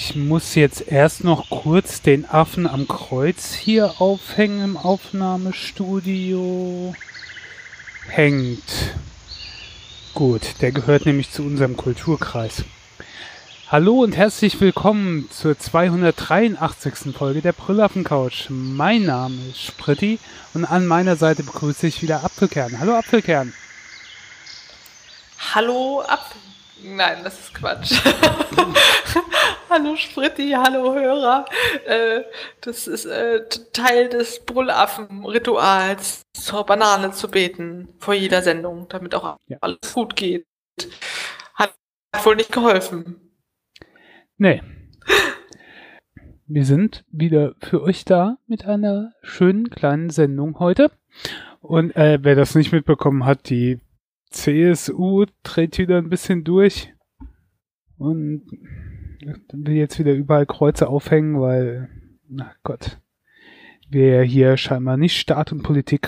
Ich muss jetzt erst noch kurz den Affen am Kreuz hier aufhängen im Aufnahmestudio. Hängt. Gut, der gehört nämlich zu unserem Kulturkreis. Hallo und herzlich willkommen zur 283. Folge der Brüllaffen-Couch. Mein Name ist Spritti und an meiner Seite begrüße ich wieder Apfelkern. Hallo Apfelkern. Hallo Apfel. Nein, das ist Quatsch. hallo Spritti, hallo Hörer. Äh, das ist äh, Teil des Brüllaffen-Rituals, zur Banane zu beten vor jeder Sendung, damit auch ja. alles gut geht. Hat wohl nicht geholfen. Nee. Wir sind wieder für euch da mit einer schönen kleinen Sendung heute. Und äh, wer das nicht mitbekommen hat, die CSU dreht wieder ein bisschen durch und will jetzt wieder überall Kreuze aufhängen, weil, na Gott, wir hier scheinbar nicht Staat und Politik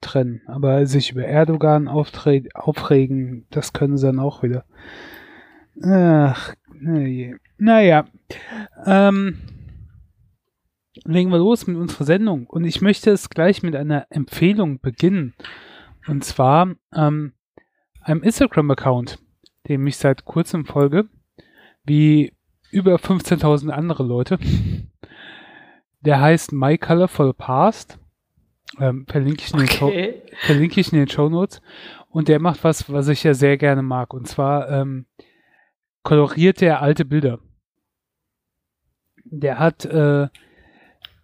trennen, aber sich über Erdogan aufregen, das können sie dann auch wieder. Ach, naja. Ähm, legen wir los mit unserer Sendung. Und ich möchte es gleich mit einer Empfehlung beginnen. Und zwar ähm, einem Instagram-Account, dem ich seit kurzem folge, wie über 15.000 andere Leute. Der heißt My Colorful Past. Ähm, verlinke, ich in den okay. verlinke ich in den Show Notes. Und der macht was, was ich ja sehr gerne mag. Und zwar ähm, koloriert er alte Bilder. Der hat, äh,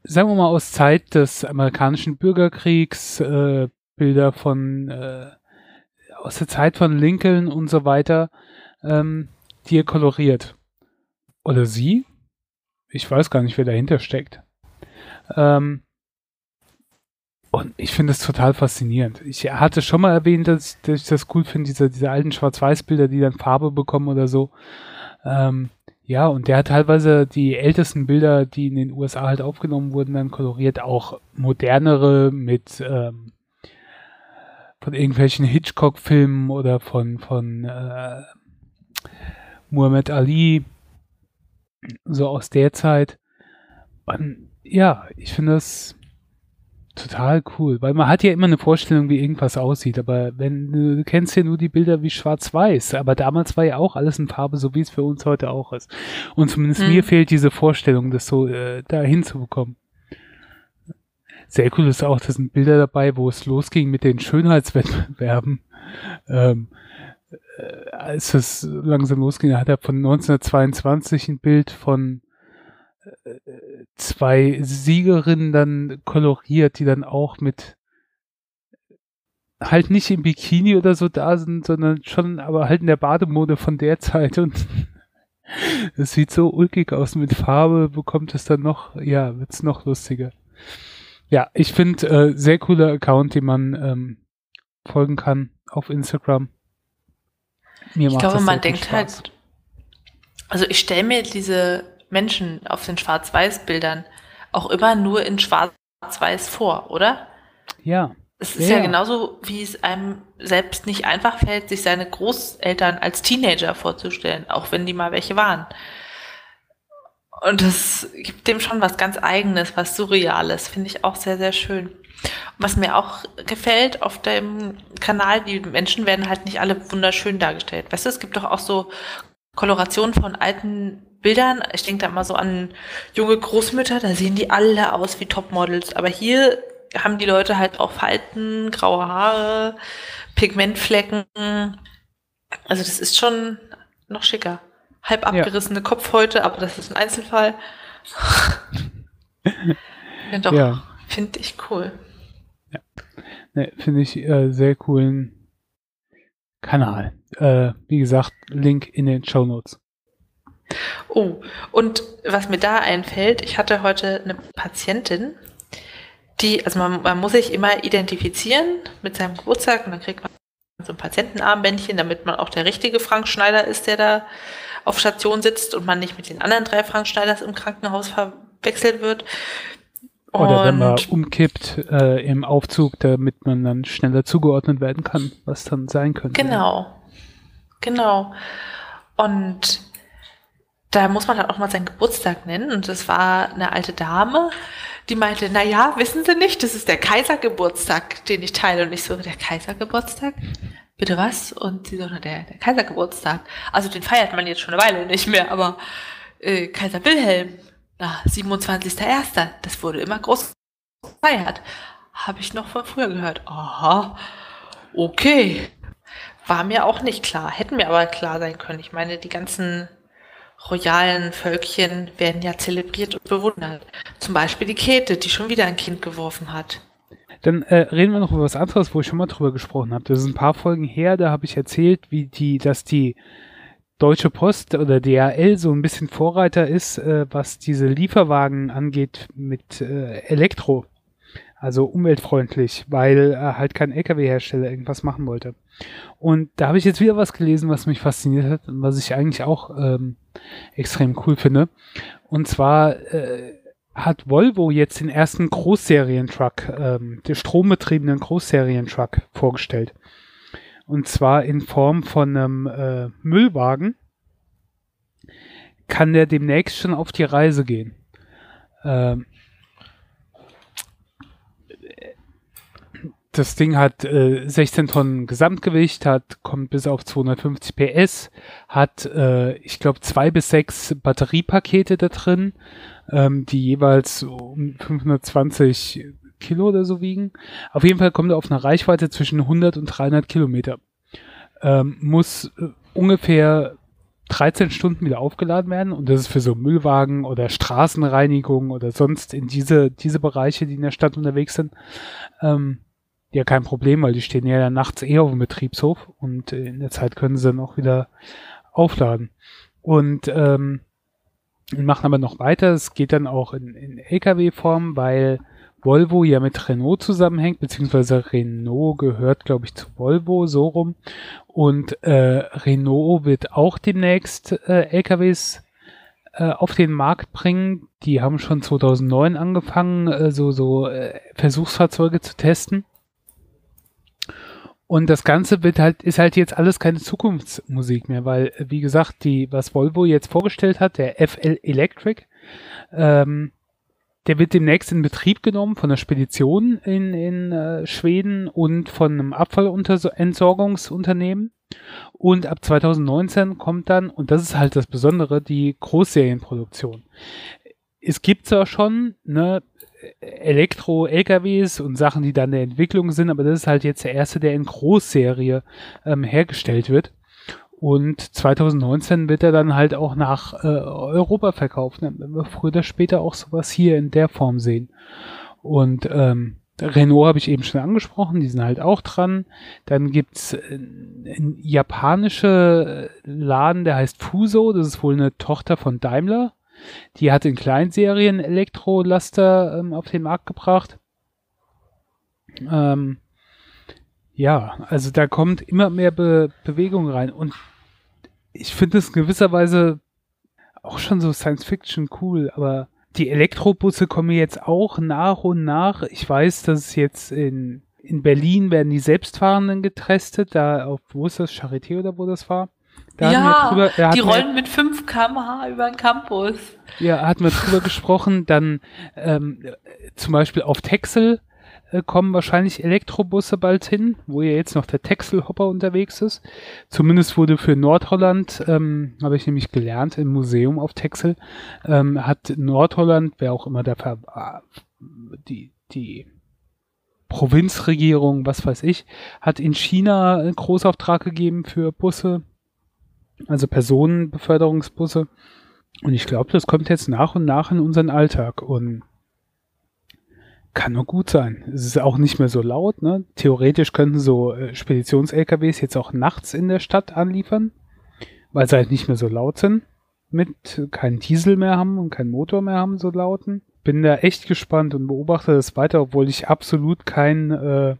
sagen wir mal, aus Zeit des amerikanischen Bürgerkriegs äh, Bilder von äh, aus der Zeit von Lincoln und so weiter, ähm, die er koloriert. Oder sie? Ich weiß gar nicht, wer dahinter steckt. Ähm, und ich finde es total faszinierend. Ich hatte schon mal erwähnt, dass ich, dass ich das cool finde, diese, diese alten Schwarz-Weiß-Bilder, die dann Farbe bekommen oder so. Ähm, ja, und der hat teilweise die ältesten Bilder, die in den USA halt aufgenommen wurden, dann koloriert, auch modernere mit ähm, von irgendwelchen Hitchcock-Filmen oder von, von äh, Muhammad Ali, so aus der Zeit. Und ja, ich finde das total cool, weil man hat ja immer eine Vorstellung, wie irgendwas aussieht, aber wenn du kennst ja nur die Bilder wie schwarz-weiß, aber damals war ja auch alles in Farbe, so wie es für uns heute auch ist. Und zumindest hm. mir fehlt diese Vorstellung, das so äh, da hinzubekommen. Sehr cool ist auch, da sind Bilder dabei, wo es losging mit den Schönheitswettbewerben. Ähm, äh, als es langsam losging, hat er von 1922 ein Bild von äh, zwei Siegerinnen dann koloriert, die dann auch mit halt nicht im Bikini oder so da sind, sondern schon aber halt in der Bademode von der Zeit und es sieht so ulkig aus. Mit Farbe bekommt es dann noch, ja, wird's noch lustiger. Ja, ich finde, äh, sehr cooler Account, den man ähm, folgen kann auf Instagram. Mir ich glaube, man denkt Spaß. halt, also ich stelle mir diese Menschen auf den Schwarz-Weiß-Bildern auch immer nur in Schwarz-Weiß vor, oder? Ja. Es ist ja. ja genauso, wie es einem selbst nicht einfach fällt, sich seine Großeltern als Teenager vorzustellen, auch wenn die mal welche waren. Und das gibt dem schon was ganz Eigenes, was Surreales. Finde ich auch sehr, sehr schön. Was mir auch gefällt auf dem Kanal, die Menschen werden halt nicht alle wunderschön dargestellt. Weißt du, es gibt doch auch so Kolorationen von alten Bildern. Ich denke da immer so an junge Großmütter, da sehen die alle aus wie Topmodels. Aber hier haben die Leute halt auch Falten, graue Haare, Pigmentflecken. Also das ist schon noch schicker halb abgerissene ja. Kopfhäute, aber das ist ein Einzelfall. ja, doch, ja. finde ich cool. Ne, finde ich äh, sehr coolen Kanal. Äh, wie gesagt, Link in den Show Notes. Oh, und was mir da einfällt, ich hatte heute eine Patientin, die, also man, man muss sich immer identifizieren mit seinem Geburtstag und dann kriegt man so ein Patientenarmbändchen, damit man auch der richtige Frank Schneider ist, der da auf Station sitzt und man nicht mit den anderen drei Frank Schneiders im Krankenhaus verwechselt wird. Oder wenn man umkippt äh, im Aufzug, damit man dann schneller zugeordnet werden kann, was dann sein könnte. Genau. Genau. Und da muss man dann auch mal seinen Geburtstag nennen. Und das war eine alte Dame, die meinte, na ja, wissen Sie nicht, das ist der Kaisergeburtstag, den ich teile. Und ich so, der Kaisergeburtstag? Bitte was? Und sie so, der, der Kaisergeburtstag. Also den feiert man jetzt schon eine Weile nicht mehr, aber äh, Kaiser Wilhelm, na, 27.01., das wurde immer groß gefeiert. Habe ich noch von früher gehört. Aha, okay. War mir auch nicht klar, hätten mir aber klar sein können. Ich meine, die ganzen royalen Völkchen werden ja zelebriert und bewundert. Zum Beispiel die Käthe, die schon wieder ein Kind geworfen hat. Dann äh, reden wir noch über was anderes, wo ich schon mal drüber gesprochen habe. Das ist ein paar Folgen her, da habe ich erzählt, wie die, dass die Deutsche Post oder DHL so ein bisschen Vorreiter ist, äh, was diese Lieferwagen angeht mit äh, Elektro. Also umweltfreundlich, weil äh, halt kein LKW-Hersteller irgendwas machen wollte. Und da habe ich jetzt wieder was gelesen, was mich fasziniert hat und was ich eigentlich auch ähm, extrem cool finde. Und zwar äh, hat Volvo jetzt den ersten Großserientruck, ähm, den strombetriebenen Großserientruck vorgestellt. Und zwar in Form von einem äh, Müllwagen kann der demnächst schon auf die Reise gehen. Ähm, das Ding hat äh, 16 Tonnen Gesamtgewicht, hat kommt bis auf 250 PS, hat äh, ich glaube zwei bis sechs Batteriepakete da drin, ähm, die jeweils um 520 Kilo oder so wiegen. Auf jeden Fall kommt er auf eine Reichweite zwischen 100 und 300 Kilometer. Ähm, muss äh, ungefähr 13 Stunden wieder aufgeladen werden und das ist für so Müllwagen oder Straßenreinigung oder sonst in diese, diese Bereiche, die in der Stadt unterwegs sind, ähm, ja kein Problem, weil die stehen ja nachts eh auf dem Betriebshof und in der Zeit können sie dann auch wieder aufladen. Und ähm, machen aber noch weiter. Es geht dann auch in, in LKW-Form, weil Volvo ja mit Renault zusammenhängt, beziehungsweise Renault gehört, glaube ich, zu Volvo, so rum. Und äh, Renault wird auch demnächst äh, LKWs äh, auf den Markt bringen. Die haben schon 2009 angefangen, äh, so, so äh, Versuchsfahrzeuge zu testen. Und das Ganze wird halt, ist halt jetzt alles keine Zukunftsmusik mehr, weil, wie gesagt, die, was Volvo jetzt vorgestellt hat, der FL Electric, ähm, der wird demnächst in Betrieb genommen von der Spedition in, in äh, Schweden und von einem Abfallentsorgungsunternehmen. Und ab 2019 kommt dann, und das ist halt das Besondere, die Großserienproduktion. Es gibt zwar schon ne, Elektro-LKWs und Sachen, die dann der Entwicklung sind, aber das ist halt jetzt der erste, der in Großserie ähm, hergestellt wird. Und 2019 wird er dann halt auch nach äh, Europa verkauft. Dann werden wir früher oder später auch sowas hier in der Form sehen. Und ähm, Renault habe ich eben schon angesprochen, die sind halt auch dran. Dann gibt's ein japanische Laden, der heißt Fuso, das ist wohl eine Tochter von Daimler. Die hat in Kleinserien Elektrolaster ähm, auf den Markt gebracht. Ähm, ja, also da kommt immer mehr Be Bewegung rein und ich finde es in gewisser Weise auch schon so Science Fiction cool, aber die Elektrobusse kommen jetzt auch nach und nach. Ich weiß, dass es jetzt in, in Berlin werden die Selbstfahrenden getestet, da auf, wo ist das, Charité oder wo das war? Da ja, drüber, die rollen mit 5 km/h über den Campus. Ja, hat man drüber gesprochen. Dann ähm, zum Beispiel auf Texel äh, kommen wahrscheinlich Elektrobusse bald hin, wo ja jetzt noch der Texel-Hopper unterwegs ist. Zumindest wurde für Nordholland, ähm, habe ich nämlich gelernt, im Museum auf Texel, ähm, hat Nordholland, wer auch immer der Ver die, die Provinzregierung, was weiß ich, hat in China einen Großauftrag gegeben für Busse also Personenbeförderungsbusse. Und ich glaube, das kommt jetzt nach und nach in unseren Alltag und kann nur gut sein. Es ist auch nicht mehr so laut. Ne? Theoretisch könnten so äh, Speditions-LKWs jetzt auch nachts in der Stadt anliefern, weil sie halt nicht mehr so laut sind. Mit keinen Diesel mehr haben und keinen Motor mehr haben, so lauten. Bin da echt gespannt und beobachte das weiter, obwohl ich absolut kein äh,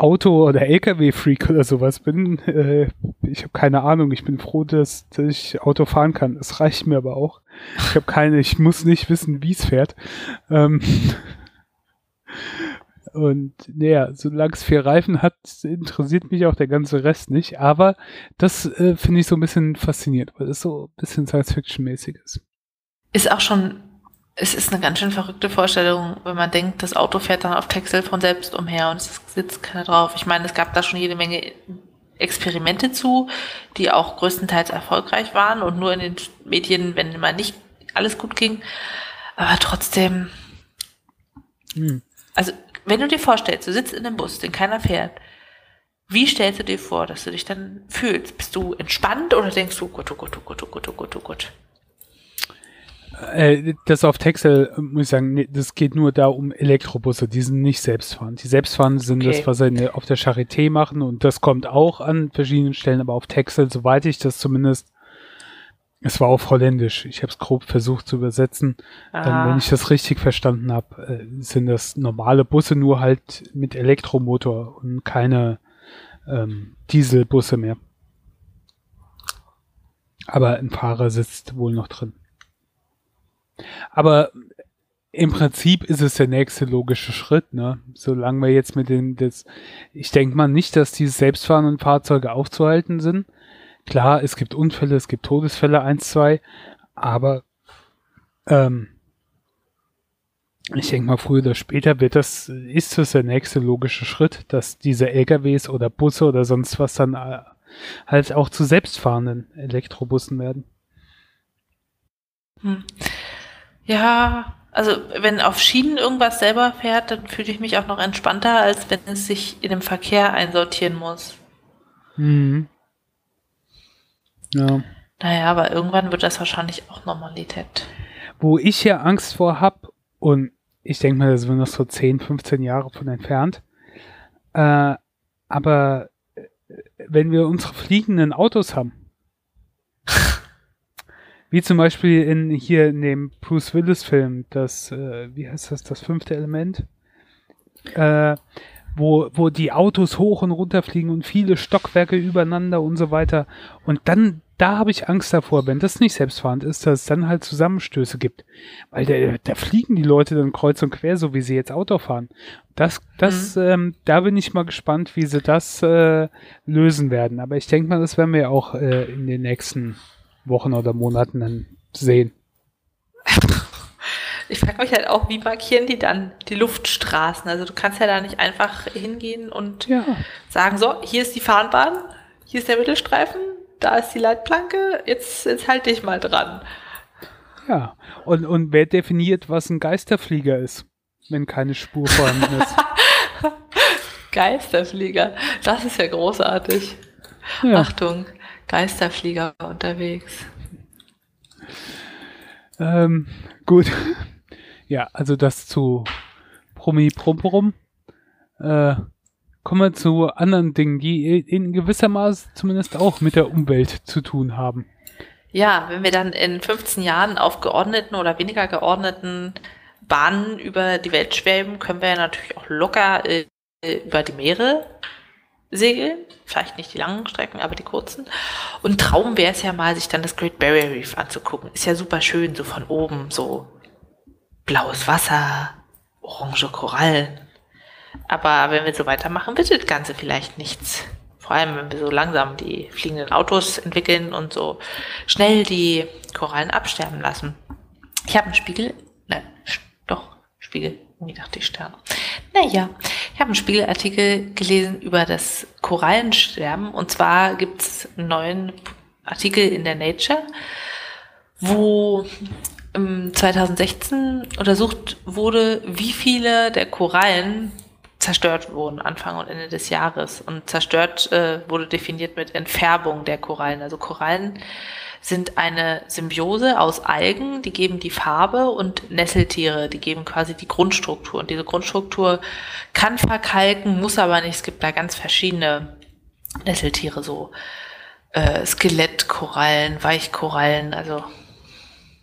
Auto- oder LKW-Freak oder sowas bin. Äh, ich habe keine Ahnung. Ich bin froh, dass, dass ich Auto fahren kann. Es reicht mir aber auch. Ich habe keine, ich muss nicht wissen, wie es fährt. Ähm, Und naja, solange es vier Reifen hat, interessiert mich auch der ganze Rest nicht. Aber das äh, finde ich so ein bisschen faszinierend, weil es so ein bisschen Science-Fiction-mäßig ist. Ist auch schon, es ist eine ganz schön verrückte Vorstellung, wenn man denkt, das Auto fährt dann auf Texel von selbst umher und es sitzt keiner drauf. Ich meine, es gab da schon jede Menge Experimente zu, die auch größtenteils erfolgreich waren und nur in den Medien, wenn mal nicht alles gut ging. Aber trotzdem, hm. also wenn du dir vorstellst, du sitzt in einem Bus, den keiner fährt, wie stellst du dir vor, dass du dich dann fühlst? Bist du entspannt oder denkst du, Gott, oh Gott, oh Gott, oh Gott, oh Gott, oh Gott? Äh, das auf Texel, muss ich sagen, das geht nur da um Elektrobusse, die sind nicht selbstfahrend. Die selbstfahrend sind okay. das, was sie auf der Charité machen und das kommt auch an verschiedenen Stellen, aber auf Texel, soweit ich das zumindest, es war auf Holländisch, ich habe es grob versucht zu übersetzen, ah. wenn ich das richtig verstanden habe, äh, sind das normale Busse, nur halt mit Elektromotor und keine ähm, Dieselbusse mehr. Aber ein Fahrer sitzt wohl noch drin. Aber im Prinzip ist es der nächste logische Schritt, ne? Solange wir jetzt mit den, das, ich denke mal nicht, dass diese selbstfahrenden Fahrzeuge aufzuhalten sind. Klar, es gibt Unfälle, es gibt Todesfälle, eins, zwei, aber ähm, ich denke mal, früher oder später wird das, ist das der nächste logische Schritt, dass diese LKWs oder Busse oder sonst was dann äh, halt auch zu selbstfahrenden Elektrobussen werden. Hm. Ja, also wenn auf Schienen irgendwas selber fährt, dann fühle ich mich auch noch entspannter, als wenn es sich in dem Verkehr einsortieren muss. Mhm. Ja. Naja, aber irgendwann wird das wahrscheinlich auch Normalität. Wo ich ja Angst vor habe, und ich denke mal, das sind noch so 10, 15 Jahre von entfernt, äh, aber äh, wenn wir unsere fliegenden Autos haben, wie zum Beispiel in hier in dem Bruce Willis Film, das, äh, wie heißt das, das fünfte Element? Äh, wo, wo die Autos hoch und runter fliegen und viele Stockwerke übereinander und so weiter. Und dann, da habe ich Angst davor, wenn das nicht selbstfahrend ist, dass es dann halt Zusammenstöße gibt. Weil da, da fliegen die Leute dann kreuz und quer, so wie sie jetzt Auto fahren. Das, das, mhm. ähm, da bin ich mal gespannt, wie sie das äh, lösen werden. Aber ich denke mal, das werden wir auch äh, in den nächsten Wochen oder Monaten dann sehen. Ich frage mich halt auch, wie markieren die dann die Luftstraßen? Also du kannst ja da nicht einfach hingehen und ja. sagen, so, hier ist die Fahnenbahn, hier ist der Mittelstreifen, da ist die Leitplanke, jetzt, jetzt halte ich mal dran. Ja, und, und wer definiert, was ein Geisterflieger ist, wenn keine Spur vorhanden ist? Geisterflieger, das ist ja großartig. Ja. Achtung, Geisterflieger unterwegs. Ähm, gut. Ja, also das zu Promi Promporum. Äh, kommen wir zu anderen Dingen, die in gewisser Maß zumindest auch mit der Umwelt zu tun haben. Ja, wenn wir dann in 15 Jahren auf geordneten oder weniger geordneten Bahnen über die Welt schweben, können wir ja natürlich auch locker äh, über die Meere segeln. Vielleicht nicht die langen Strecken, aber die kurzen. Und Traum wäre es ja mal, sich dann das Great Barrier Reef anzugucken. Ist ja super schön, so von oben, so blaues Wasser, orange Korallen. Aber wenn wir so weitermachen, wird das Ganze vielleicht nichts. Vor allem, wenn wir so langsam die fliegenden Autos entwickeln und so schnell die Korallen absterben lassen. Ich habe einen Spiegel, nein, doch, Spiegel, irgendwie dachte ich Sterne. Naja, ich habe einen Spiegelartikel gelesen über das Korallensterben. Und zwar gibt es einen neuen Artikel in der Nature, wo 2016 untersucht wurde, wie viele der Korallen zerstört wurden Anfang und Ende des Jahres. Und zerstört äh, wurde definiert mit Entfärbung der Korallen. Also Korallen sind eine Symbiose aus Algen, die geben die Farbe und Nesseltiere, die geben quasi die Grundstruktur. Und diese Grundstruktur kann verkalken, muss aber nicht. Es gibt da ganz verschiedene Nesseltiere, so äh, Skelettkorallen, Weichkorallen, also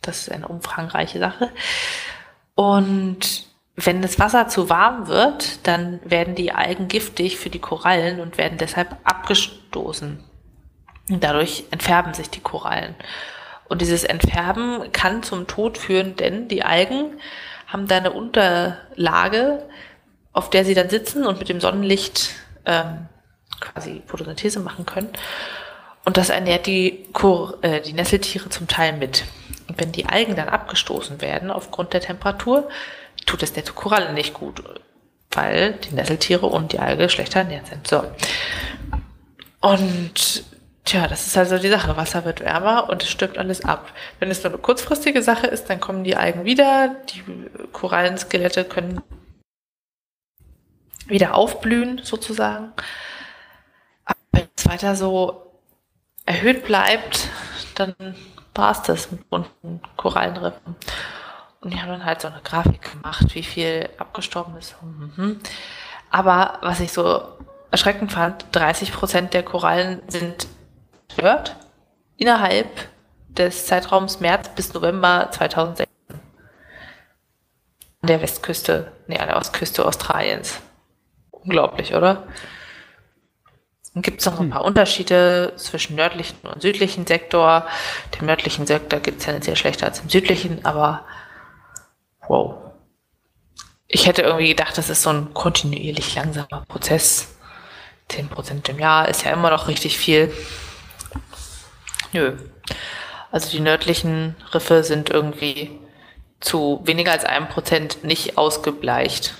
das ist eine umfangreiche Sache. Und wenn das Wasser zu warm wird, dann werden die Algen giftig für die Korallen und werden deshalb abgestoßen. Dadurch entfärben sich die Korallen. Und dieses Entfärben kann zum Tod führen, denn die Algen haben da eine Unterlage, auf der sie dann sitzen und mit dem Sonnenlicht ähm, quasi Photosynthese machen können. Und das ernährt die, Kur äh, die Nesseltiere zum Teil mit. Und wenn die Algen dann abgestoßen werden aufgrund der Temperatur, tut es der Koralle nicht gut, weil die Nesseltiere und die Alge schlechter ernährt sind. So. Und tja, das ist also die Sache. Wasser wird wärmer und es stirbt alles ab. Wenn es nur eine kurzfristige Sache ist, dann kommen die Algen wieder, die Korallenskelette können wieder aufblühen, sozusagen. Aber wenn es weiter so erhöht bleibt, dann war es das mit bunten Korallenriffen. Und die haben dann halt so eine Grafik gemacht, wie viel abgestorben ist. Mhm. Aber was ich so erschreckend fand, 30 Prozent der Korallen sind zerstört innerhalb des Zeitraums März bis November 2016. An der Westküste, nee, an der Ostküste Australiens. Unglaublich, oder? Dann gibt es noch ein paar Unterschiede zwischen nördlichen und südlichen Sektor. Dem nördlichen Sektor geht es tendenziell schlechter als im südlichen, aber wow. Ich hätte irgendwie gedacht, das ist so ein kontinuierlich langsamer Prozess. 10% im Jahr ist ja immer noch richtig viel. Nö. Also die nördlichen Riffe sind irgendwie zu weniger als einem Prozent nicht ausgebleicht.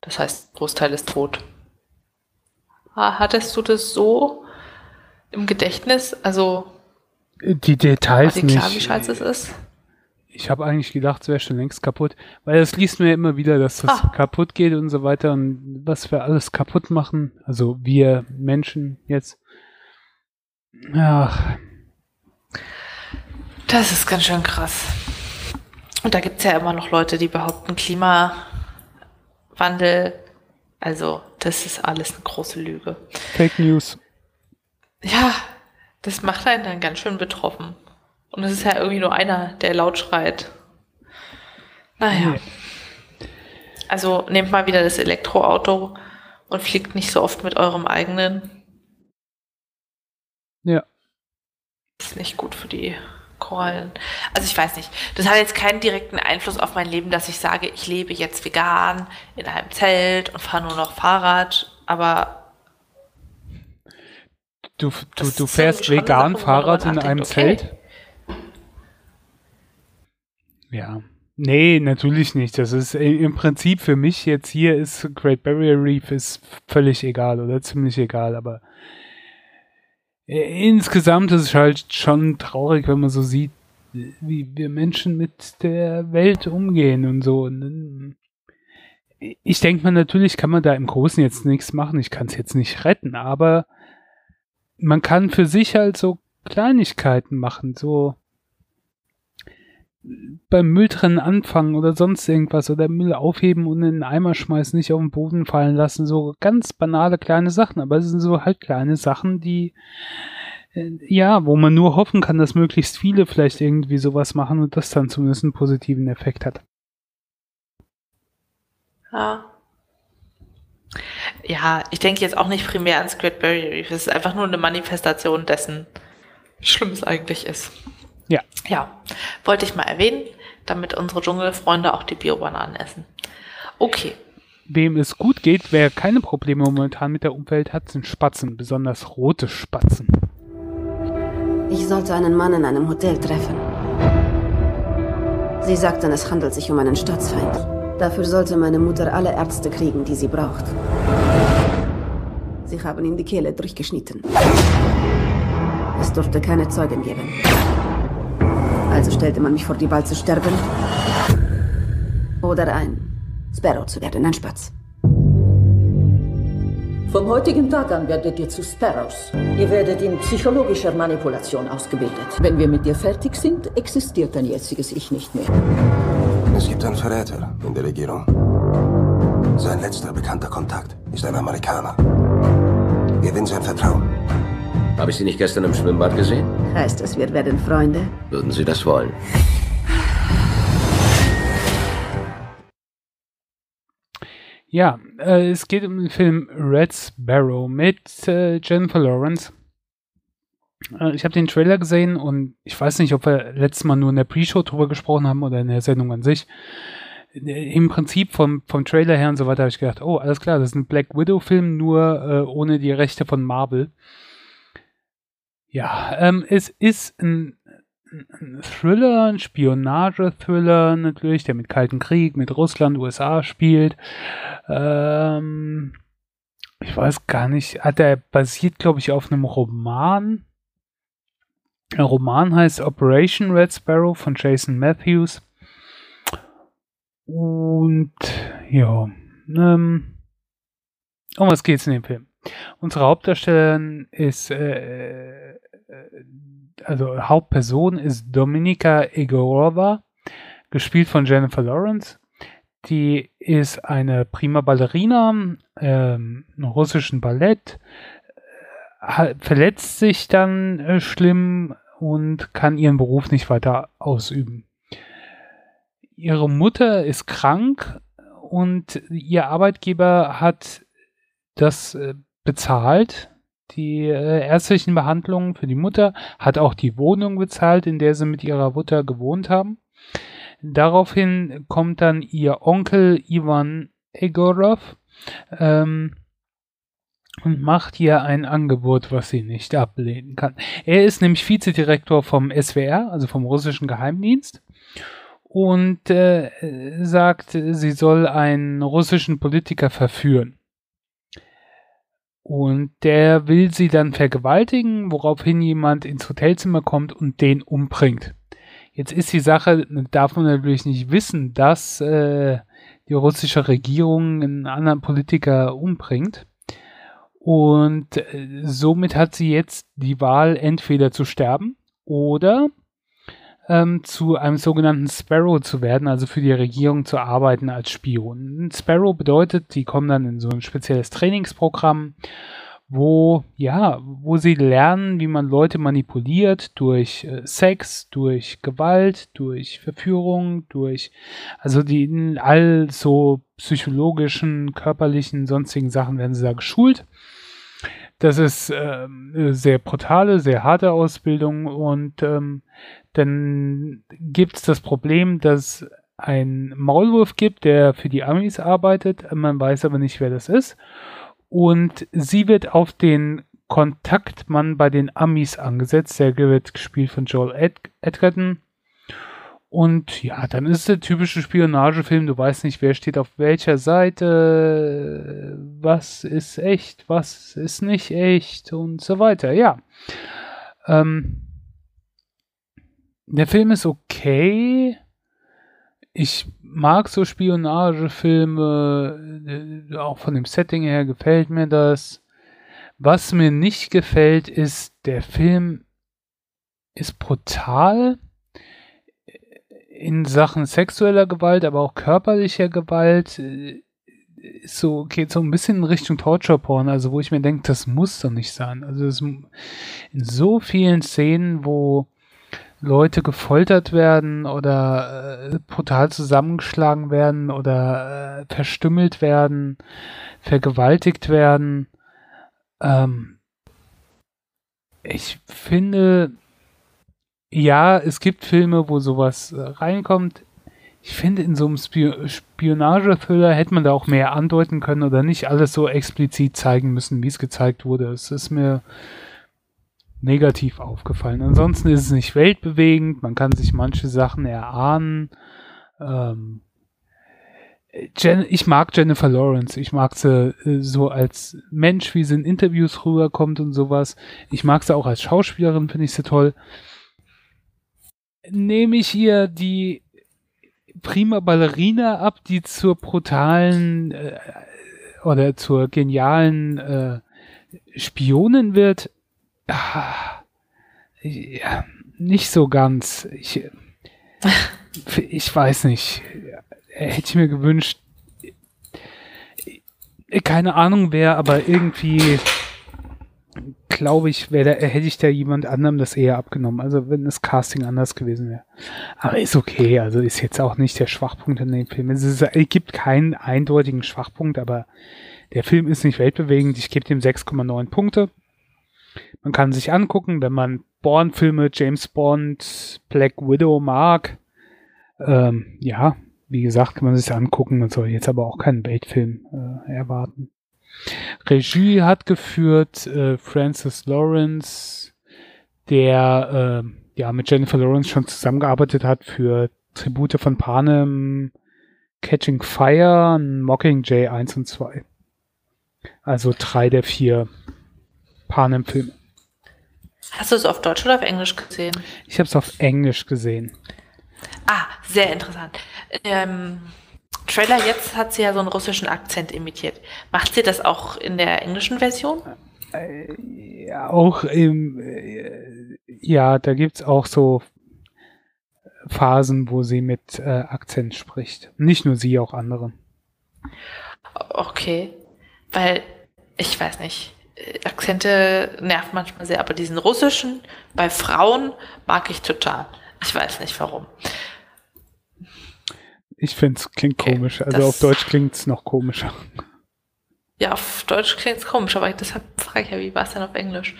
Das heißt, Großteil ist tot. Hattest du das so im Gedächtnis? Also die Details war dir klar, nicht. wie scheiße es ist? ich habe eigentlich gedacht, es wäre schon längst kaputt, weil es liest mir immer wieder, dass das ah. kaputt geht und so weiter und was wir alles kaputt machen, also wir Menschen jetzt. Ach. Das ist ganz schön krass. Und da gibt es ja immer noch Leute, die behaupten, Klimawandel, also das ist alles eine große Lüge. Fake News. Ja, das macht einen dann ganz schön betroffen. Und es ist ja irgendwie nur einer, der laut schreit. Naja. Nee. Also nehmt mal wieder das Elektroauto und fliegt nicht so oft mit eurem eigenen. Ja. Ist nicht gut für die Korallen. Also ich weiß nicht. Das hat jetzt keinen direkten Einfluss auf mein Leben, dass ich sage, ich lebe jetzt vegan in einem Zelt und fahre nur noch Fahrrad. Aber du, du, du fährst vegan Fahrrad in einem okay. Zelt? Ja. Nee, natürlich nicht. Das ist im Prinzip für mich jetzt hier ist Great Barrier Reef ist völlig egal oder ziemlich egal, aber äh, insgesamt ist es halt schon traurig, wenn man so sieht, wie wir Menschen mit der Welt umgehen und so. Ich denke mal, natürlich kann man da im Großen jetzt nichts machen. Ich kann es jetzt nicht retten, aber man kann für sich halt so Kleinigkeiten machen, so beim Mülltrennen anfangen oder sonst irgendwas oder Müll aufheben und in den Eimer schmeißen, nicht auf den Boden fallen lassen. So ganz banale kleine Sachen, aber es sind so halt kleine Sachen, die äh, ja, wo man nur hoffen kann, dass möglichst viele vielleicht irgendwie sowas machen und das dann zumindest einen positiven Effekt hat. Ja. Ja, ich denke jetzt auch nicht primär ans Great Barrier. Es ist einfach nur eine Manifestation dessen, wie schlimm es eigentlich ist. Ja. Ja, wollte ich mal erwähnen, damit unsere Dschungelfreunde auch die Biobananen essen. Okay. Wem es gut geht, wer keine Probleme momentan mit der Umwelt hat, sind Spatzen, besonders rote Spatzen. Ich sollte einen Mann in einem Hotel treffen. Sie sagten, es handelt sich um einen Staatsfeind. Dafür sollte meine Mutter alle Ärzte kriegen, die sie braucht. Sie haben ihm die Kehle durchgeschnitten. Es durfte keine Zeugen geben. Also stellte man mich vor die Wahl zu sterben oder ein Sparrow zu werden, ein Spatz. Vom heutigen Tag an werdet ihr zu Sparrows. Ihr werdet in psychologischer Manipulation ausgebildet. Wenn wir mit dir fertig sind, existiert dein jetziges Ich nicht mehr. Es gibt einen Verräter in der Regierung. Sein letzter bekannter Kontakt ist ein Amerikaner. Gewinn sein Vertrauen. Habe ich Sie nicht gestern im Schwimmbad gesehen? Heißt das, wir werden Freunde? Würden Sie das wollen? Ja, äh, es geht um den Film Red Sparrow mit äh, Jennifer Lawrence. Äh, ich habe den Trailer gesehen und ich weiß nicht, ob wir letztes Mal nur in der Pre-Show drüber gesprochen haben oder in der Sendung an sich. im Prinzip vom, vom Trailer her und so weiter habe ich gedacht, oh, alles klar, das ist ein Black Widow-Film, nur äh, ohne die Rechte von Marvel. Ja, ähm, es ist ein, ein Thriller, ein Spionage-Thriller natürlich, der mit Kalten Krieg, mit Russland, USA spielt. Ähm, ich weiß gar nicht, hat er basiert, glaube ich, auf einem Roman. Der Roman heißt Operation Red Sparrow von Jason Matthews. Und ja, ähm, um was geht's in dem Film? Unsere Hauptdarstellerin ist, äh, äh, also Hauptperson ist Dominika Egorova, gespielt von Jennifer Lawrence. Die ist eine prima Ballerina ähm, russischen Ballett, äh, verletzt sich dann äh, schlimm und kann ihren Beruf nicht weiter ausüben ihre Mutter ist krank und ihr Arbeitgeber hat das äh, bezahlt, die äh, ärztlichen Behandlungen für die Mutter, hat auch die Wohnung bezahlt, in der sie mit ihrer Mutter gewohnt haben. Daraufhin kommt dann ihr Onkel Ivan Egorov ähm, und macht ihr ein Angebot, was sie nicht ablehnen kann. Er ist nämlich Vizedirektor vom SWR, also vom russischen Geheimdienst und äh, sagt, sie soll einen russischen Politiker verführen. Und der will sie dann vergewaltigen, woraufhin jemand ins Hotelzimmer kommt und den umbringt. Jetzt ist die Sache, darf man natürlich nicht wissen, dass äh, die russische Regierung einen anderen Politiker umbringt. Und äh, somit hat sie jetzt die Wahl, entweder zu sterben oder ähm, zu einem sogenannten Sparrow zu werden, also für die Regierung zu arbeiten als Spion. Ein Sparrow bedeutet, die kommen dann in so ein spezielles Trainingsprogramm, wo, ja, wo sie lernen, wie man Leute manipuliert durch äh, Sex, durch Gewalt, durch Verführung, durch, also die in all so psychologischen, körperlichen, sonstigen Sachen werden sie da geschult. Das ist äh, sehr brutale, sehr harte Ausbildung und ähm, dann gibt es das Problem, dass ein Maulwurf gibt, der für die Amis arbeitet. Man weiß aber nicht, wer das ist. Und sie wird auf den Kontaktmann bei den Amis angesetzt. Der wird gespielt von Joel Ed Edgerton. Und ja, dann ist es der typische Spionagefilm. Du weißt nicht, wer steht auf welcher Seite, was ist echt, was ist nicht echt und so weiter. Ja. Ähm, der Film ist okay. Ich mag so Spionagefilme, äh, auch von dem Setting her gefällt mir das. Was mir nicht gefällt, ist, der Film ist brutal in Sachen sexueller Gewalt, aber auch körperlicher Gewalt. So, geht so ein bisschen in Richtung Torture-Porn, also wo ich mir denke, das muss doch nicht sein. Also in so vielen Szenen, wo Leute gefoltert werden oder äh, brutal zusammengeschlagen werden oder äh, verstümmelt werden, vergewaltigt werden. Ähm, ich finde, ja, es gibt Filme, wo sowas äh, reinkommt. Ich finde, in so einem Spi Spionage-Thriller hätte man da auch mehr andeuten können oder nicht alles so explizit zeigen müssen, wie es gezeigt wurde. Es ist mir negativ aufgefallen. Ansonsten ist es nicht weltbewegend, man kann sich manche Sachen erahnen. Ähm, Jen, ich mag Jennifer Lawrence. Ich mag sie äh, so als Mensch, wie sie in Interviews rüberkommt und sowas. Ich mag sie auch als Schauspielerin, finde ich sie toll. Nehme ich ihr die prima Ballerina ab, die zur brutalen äh, oder zur genialen äh, Spionin wird, Ah, ja, nicht so ganz. Ich, ich weiß nicht. Hätte ich mir gewünscht, keine Ahnung wer, aber irgendwie glaube ich, da, hätte ich da jemand anderem das eher abgenommen. Also wenn das Casting anders gewesen wäre. Aber ist okay, also ist jetzt auch nicht der Schwachpunkt in dem Film. Es, ist, es gibt keinen eindeutigen Schwachpunkt, aber der Film ist nicht weltbewegend. Ich gebe dem 6,9 Punkte. Man kann sich angucken, wenn man Bourne-Filme, James Bond, Black Widow mag. Ähm, ja, wie gesagt, kann man sich angucken. Man soll jetzt aber auch keinen Bait-Film äh, erwarten. Regie hat geführt äh, Francis Lawrence, der äh, ja mit Jennifer Lawrence schon zusammengearbeitet hat für Tribute von Panem, Catching Fire, Mockingjay 1 und 2. Also drei der vier Panem-Filme. Hast du es auf Deutsch oder auf Englisch gesehen? Ich habe es auf Englisch gesehen. Ah, sehr interessant. Ähm, Trailer jetzt hat sie ja so einen russischen Akzent imitiert. Macht sie das auch in der englischen Version? Äh, ja, auch im, äh, ja, da gibt's auch so Phasen, wo sie mit äh, Akzent spricht. Nicht nur sie, auch andere. Okay, weil ich weiß nicht. äh, Akzente nervt manchmal sehr, aber diesen russischen bei Frauen mag ich total. Ich weiß nicht warum. Ich finde es klingt Okay, komisch. Also auf Deutsch klingt's noch komischer. Ja, auf Deutsch klingt es komisch, aber deshalb frage ich ja, wie war es denn auf Englisch?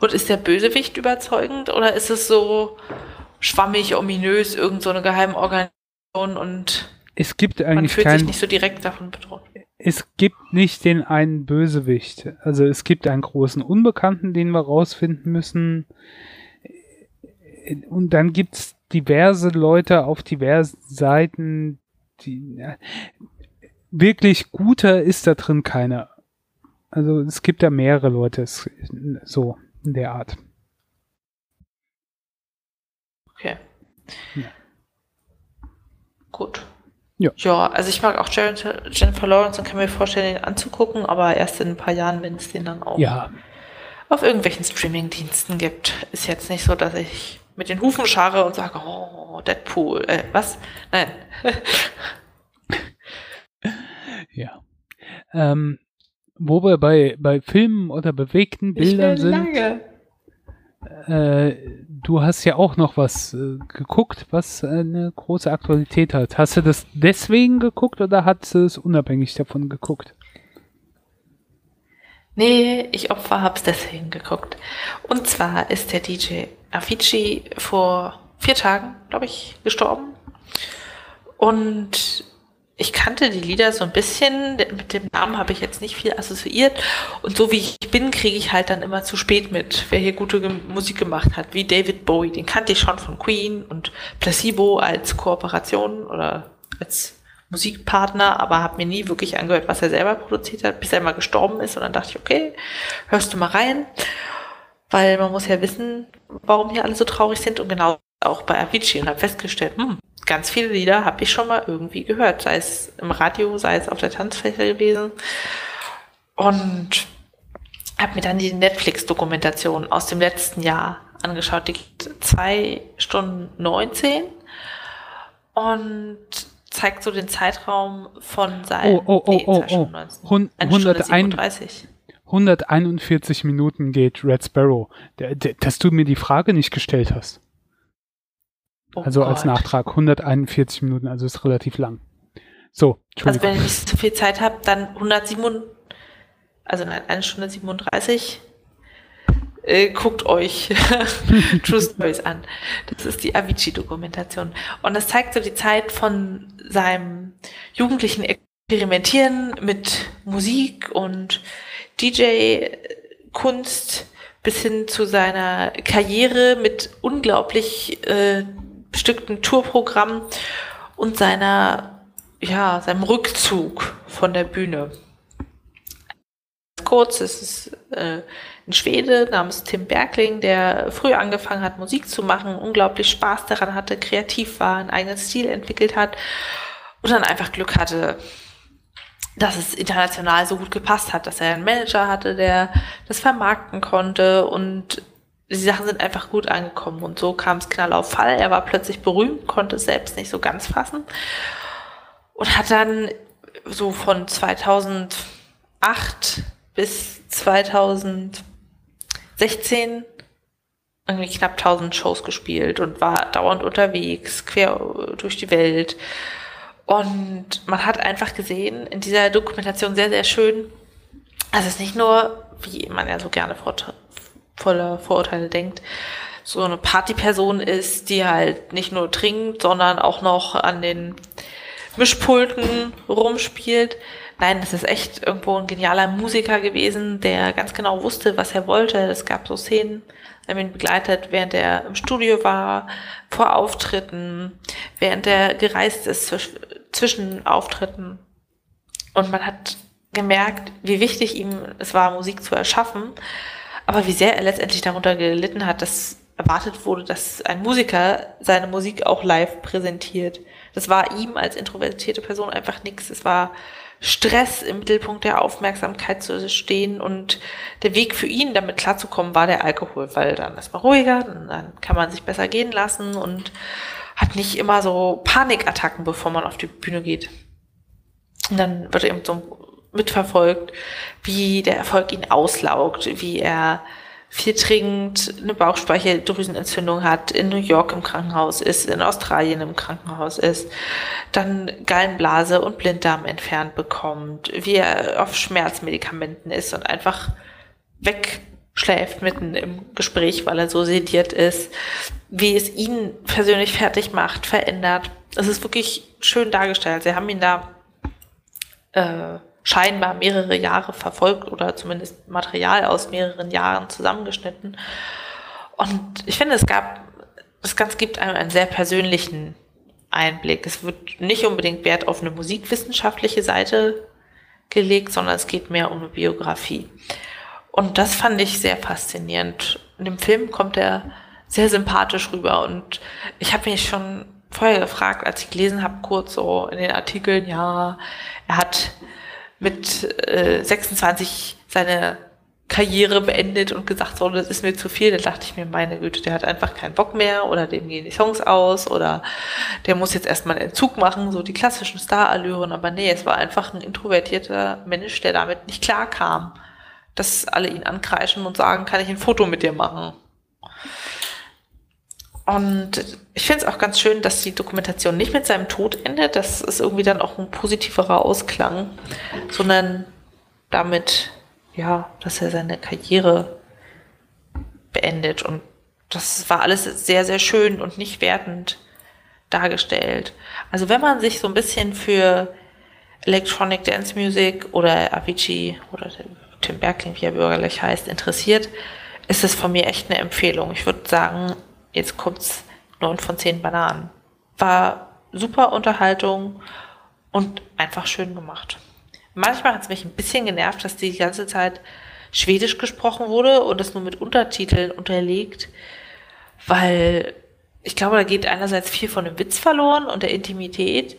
Und ist der Bösewicht überzeugend oder ist es so schwammig, ominös, irgend so eine geheime Organisation und Es gibt man eigentlich fühlt sich kein, nicht so direkt davon bedroht? es gibt nicht den einen Bösewicht. Also es gibt einen großen Unbekannten, den wir rausfinden müssen. Und dann gibt's diverse Leute auf diversen Seiten, die ja, wirklich guter ist da drin keiner. Also es gibt da mehrere Leute, so in der Art. Okay. Ja. Gut. Ja. Ja, also ich mag auch Jennifer Jennifer Lawrence und kann mir vorstellen, den anzugucken, aber erst in ein paar Jahren, wenn es den dann auch Ja, auf irgendwelchen Streaming-Diensten gibt. Ist jetzt nicht so, dass ich mit den Hufen scharre und sage, oh, Deadpool, äh, was? Nein. ja. Ähm, wo wir bei, bei Filmen oder bewegten Bildern sind. lange. Äh, du hast ja auch noch was äh, geguckt, was eine große Aktualität hat. Hast du das deswegen geguckt oder hast du es unabhängig davon geguckt? Nee, ich Opfer hab's deswegen geguckt. Und zwar ist der DJ Avicii vor vier Tagen, glaube ich, gestorben. Und ich kannte die Lieder so ein bisschen, mit dem Namen habe ich jetzt nicht viel assoziiert. Und so wie ich bin, kriege ich halt dann immer zu spät mit, wer hier gute Musik gemacht hat, wie David Bowie. Den kannte ich schon von Queen und Placebo als Kooperation oder als Musikpartner, aber habe mir nie wirklich angehört, was er selber produziert hat, bis er mal gestorben ist. Und dann dachte ich, okay, hörst du mal rein, weil man muss ja wissen, warum hier alle so traurig sind und genau auch bei Avicii und habe festgestellt, hm, ganz viele Lieder habe ich schon mal irgendwie gehört, sei es im Radio, sei es auf der Tanzfläche gewesen. Und habe mir dann die Netflix-Dokumentation aus dem letzten Jahr angeschaut. Die geht zwei Stunden 19 und zeigt so den Zeitraum von seinem Oh, oh, oh, nee, oh, oh. 19. Hun- Eine Stunde 101 37. 141 Minuten geht Red Sparrow. Dass du mir die Frage nicht gestellt hast. Oh also als Gott. Nachtrag. 141 Minuten, also ist relativ lang. So, Also wenn ich nicht so viel Zeit habe, dann 107, also nein, eine Stunde 37. Äh, guckt euch True Stories an. Das ist die Avicii-Dokumentation. Und das zeigt so die Zeit von seinem jugendlichen Experimentieren mit Musik und DJ-Kunst bis hin zu seiner Karriere mit unglaublich äh, bestückten Tourprogrammen und seiner, ja, seinem Rückzug von der Bühne. Kurz, es ist äh, ein Schwede namens Tim Bergling, der früh angefangen hat, Musik zu machen, unglaublich Spaß daran hatte, kreativ war, einen eigenen Stil entwickelt hat und dann einfach Glück hatte, dass es international so gut gepasst hat, dass er einen Manager hatte, der das vermarkten konnte und die Sachen sind einfach gut angekommen und so kam es knall auf Fall. Er war plötzlich berühmt, konnte es selbst nicht so ganz fassen und hat dann so von 2008 bis 2016 irgendwie knapp 1000 Shows gespielt und war dauernd unterwegs, quer durch die Welt. Und man hat einfach gesehen, in dieser Dokumentation sehr, sehr schön, dass es nicht nur, wie man ja so gerne vor, voller Vorurteile denkt, so eine Partyperson ist, die halt nicht nur trinkt, sondern auch noch an den Mischpulten rumspielt. Nein, das ist echt irgendwo ein genialer Musiker gewesen, der ganz genau wusste, was er wollte. Es gab so Szenen, haben ihn begleitet, während er im Studio war, vor Auftritten, während er gereist ist zwischen Auftritten. Und man hat gemerkt, wie wichtig ihm es war, Musik zu erschaffen, aber wie sehr er letztendlich darunter gelitten hat, dass erwartet wurde, dass ein Musiker seine Musik auch live präsentiert. Das war ihm als introvertierte Person einfach nichts. Es war Stress im Mittelpunkt der Aufmerksamkeit zu stehen und der Weg für ihn, damit klarzukommen, war der Alkohol, weil dann ist man ruhiger, dann kann man sich besser gehen lassen und hat nicht immer so Panikattacken, bevor man auf die Bühne geht. Und dann wird eben so mitverfolgt, wie der Erfolg ihn auslaugt, wie er viel trinkt, eine Bauchspeicheldrüsenentzündung hat, in New York im Krankenhaus ist, in Australien im Krankenhaus ist, dann Gallenblase und Blinddarm entfernt bekommt, wie er auf Schmerzmedikamenten ist und einfach wegschläft mitten im Gespräch, weil er so sediert ist, wie es ihn persönlich fertig macht, verändert. Es ist wirklich schön dargestellt. Sie haben ihn da äh, scheinbar mehrere Jahre verfolgt oder zumindest Material aus mehreren Jahren zusammengeschnitten. Und ich finde, es gab, das Ganze gibt einem einen sehr persönlichen Einblick. Es wird nicht unbedingt Wert auf eine musikwissenschaftliche Seite gelegt, sondern es geht mehr um eine Biografie. Und das fand ich sehr faszinierend. In dem Film kommt er sehr sympathisch rüber und ich habe mich schon vorher gefragt, als ich gelesen habe, kurz so in den Artikeln, ja, er hat mit äh, 26 seine Karriere beendet und gesagt, so, das ist mir zu viel, da dachte ich mir, meine Güte, der hat einfach keinen Bock mehr oder dem gehen die Songs aus oder der muss jetzt erstmal einen Entzug machen, so die klassischen Star-Allüren, aber nee, es war einfach ein introvertierter Mensch, der damit nicht klar kam, dass alle ihn ankreischen und sagen, kann ich ein Foto mit dir machen? Und ich finde es auch ganz schön, dass die Dokumentation nicht mit seinem Tod endet. Das ist irgendwie dann auch ein positiverer Ausklang, sondern damit, ja, dass er seine Karriere beendet. Und das war alles sehr, sehr schön und nicht wertend dargestellt. Also wenn man sich so ein bisschen für Electronic Dance Music oder Avicii oder Tim Berkling, wie er bürgerlich heißt, interessiert, ist es von mir echt eine Empfehlung. Ich würde sagen, Jetzt kommt's neun von zehn Bananen. War super Unterhaltung und einfach schön gemacht. Manchmal hat es mich ein bisschen genervt, dass die ganze Zeit Schwedisch gesprochen wurde und das nur mit Untertiteln unterlegt, weil ich glaube, da geht einerseits viel von dem Witz verloren und der Intimität,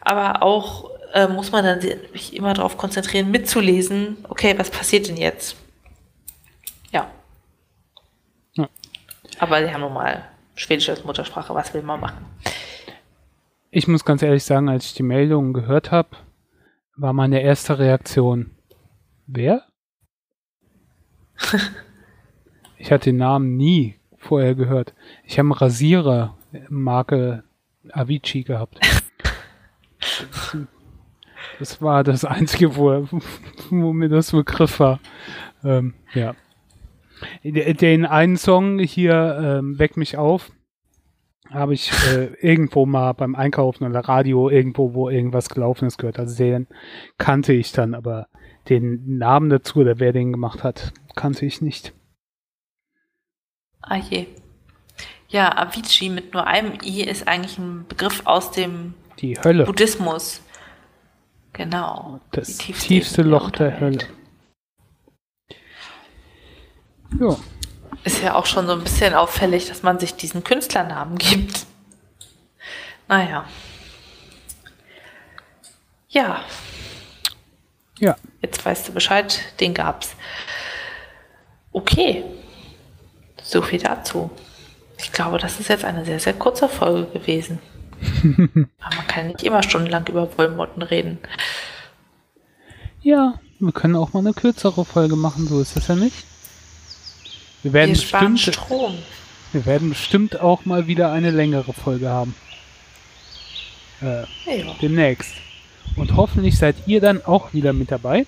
aber auch äh, muss man dann sich immer darauf konzentrieren, mitzulesen, okay, was passiert denn jetzt? Aber sie haben nun mal Schwedisch als Muttersprache, was will man machen? Ich muss ganz ehrlich sagen, als ich die Meldung gehört habe, war meine erste Reaktion, wer? ich hatte den Namen nie vorher gehört. Ich habe einen Rasierer Marke Avicii gehabt. Das war das Einzige, wo, wo mir das Begriff war. Ähm, ja. Den einen Song hier, ähm, Weck mich auf, habe ich äh, irgendwo mal beim Einkaufen oder Radio irgendwo, wo irgendwas gelaufen ist, gehört. Also den kannte ich dann, aber den Namen dazu oder wer den gemacht hat, kannte ich nicht. Ah je. Ja, Avicii mit nur einem I ist eigentlich ein Begriff aus dem Die Hölle. Buddhismus. Genau. Das tiefste, Loch der Hölle. Ja. Ist ja auch schon so ein bisschen auffällig, dass man sich diesen Künstlernamen gibt. Naja. Ja. Ja. Jetzt weißt du Bescheid, den gab's. Okay. So viel dazu. Ich glaube, das ist jetzt eine sehr, sehr kurze Folge gewesen. Aber man kann nicht immer stundenlang über Wollmotten reden. Ja, wir können auch mal eine kürzere Folge machen, so ist das ja nicht. Wir werden, wir bestimmt, Strom. wir werden bestimmt auch mal wieder eine längere Folge haben. Äh, ja. Demnächst. Und hoffentlich seid ihr dann auch wieder mit dabei.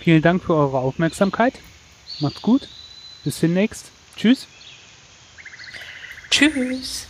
Vielen Dank für eure Aufmerksamkeit. Macht's gut. Bis demnächst. Tschüss. Tschüss.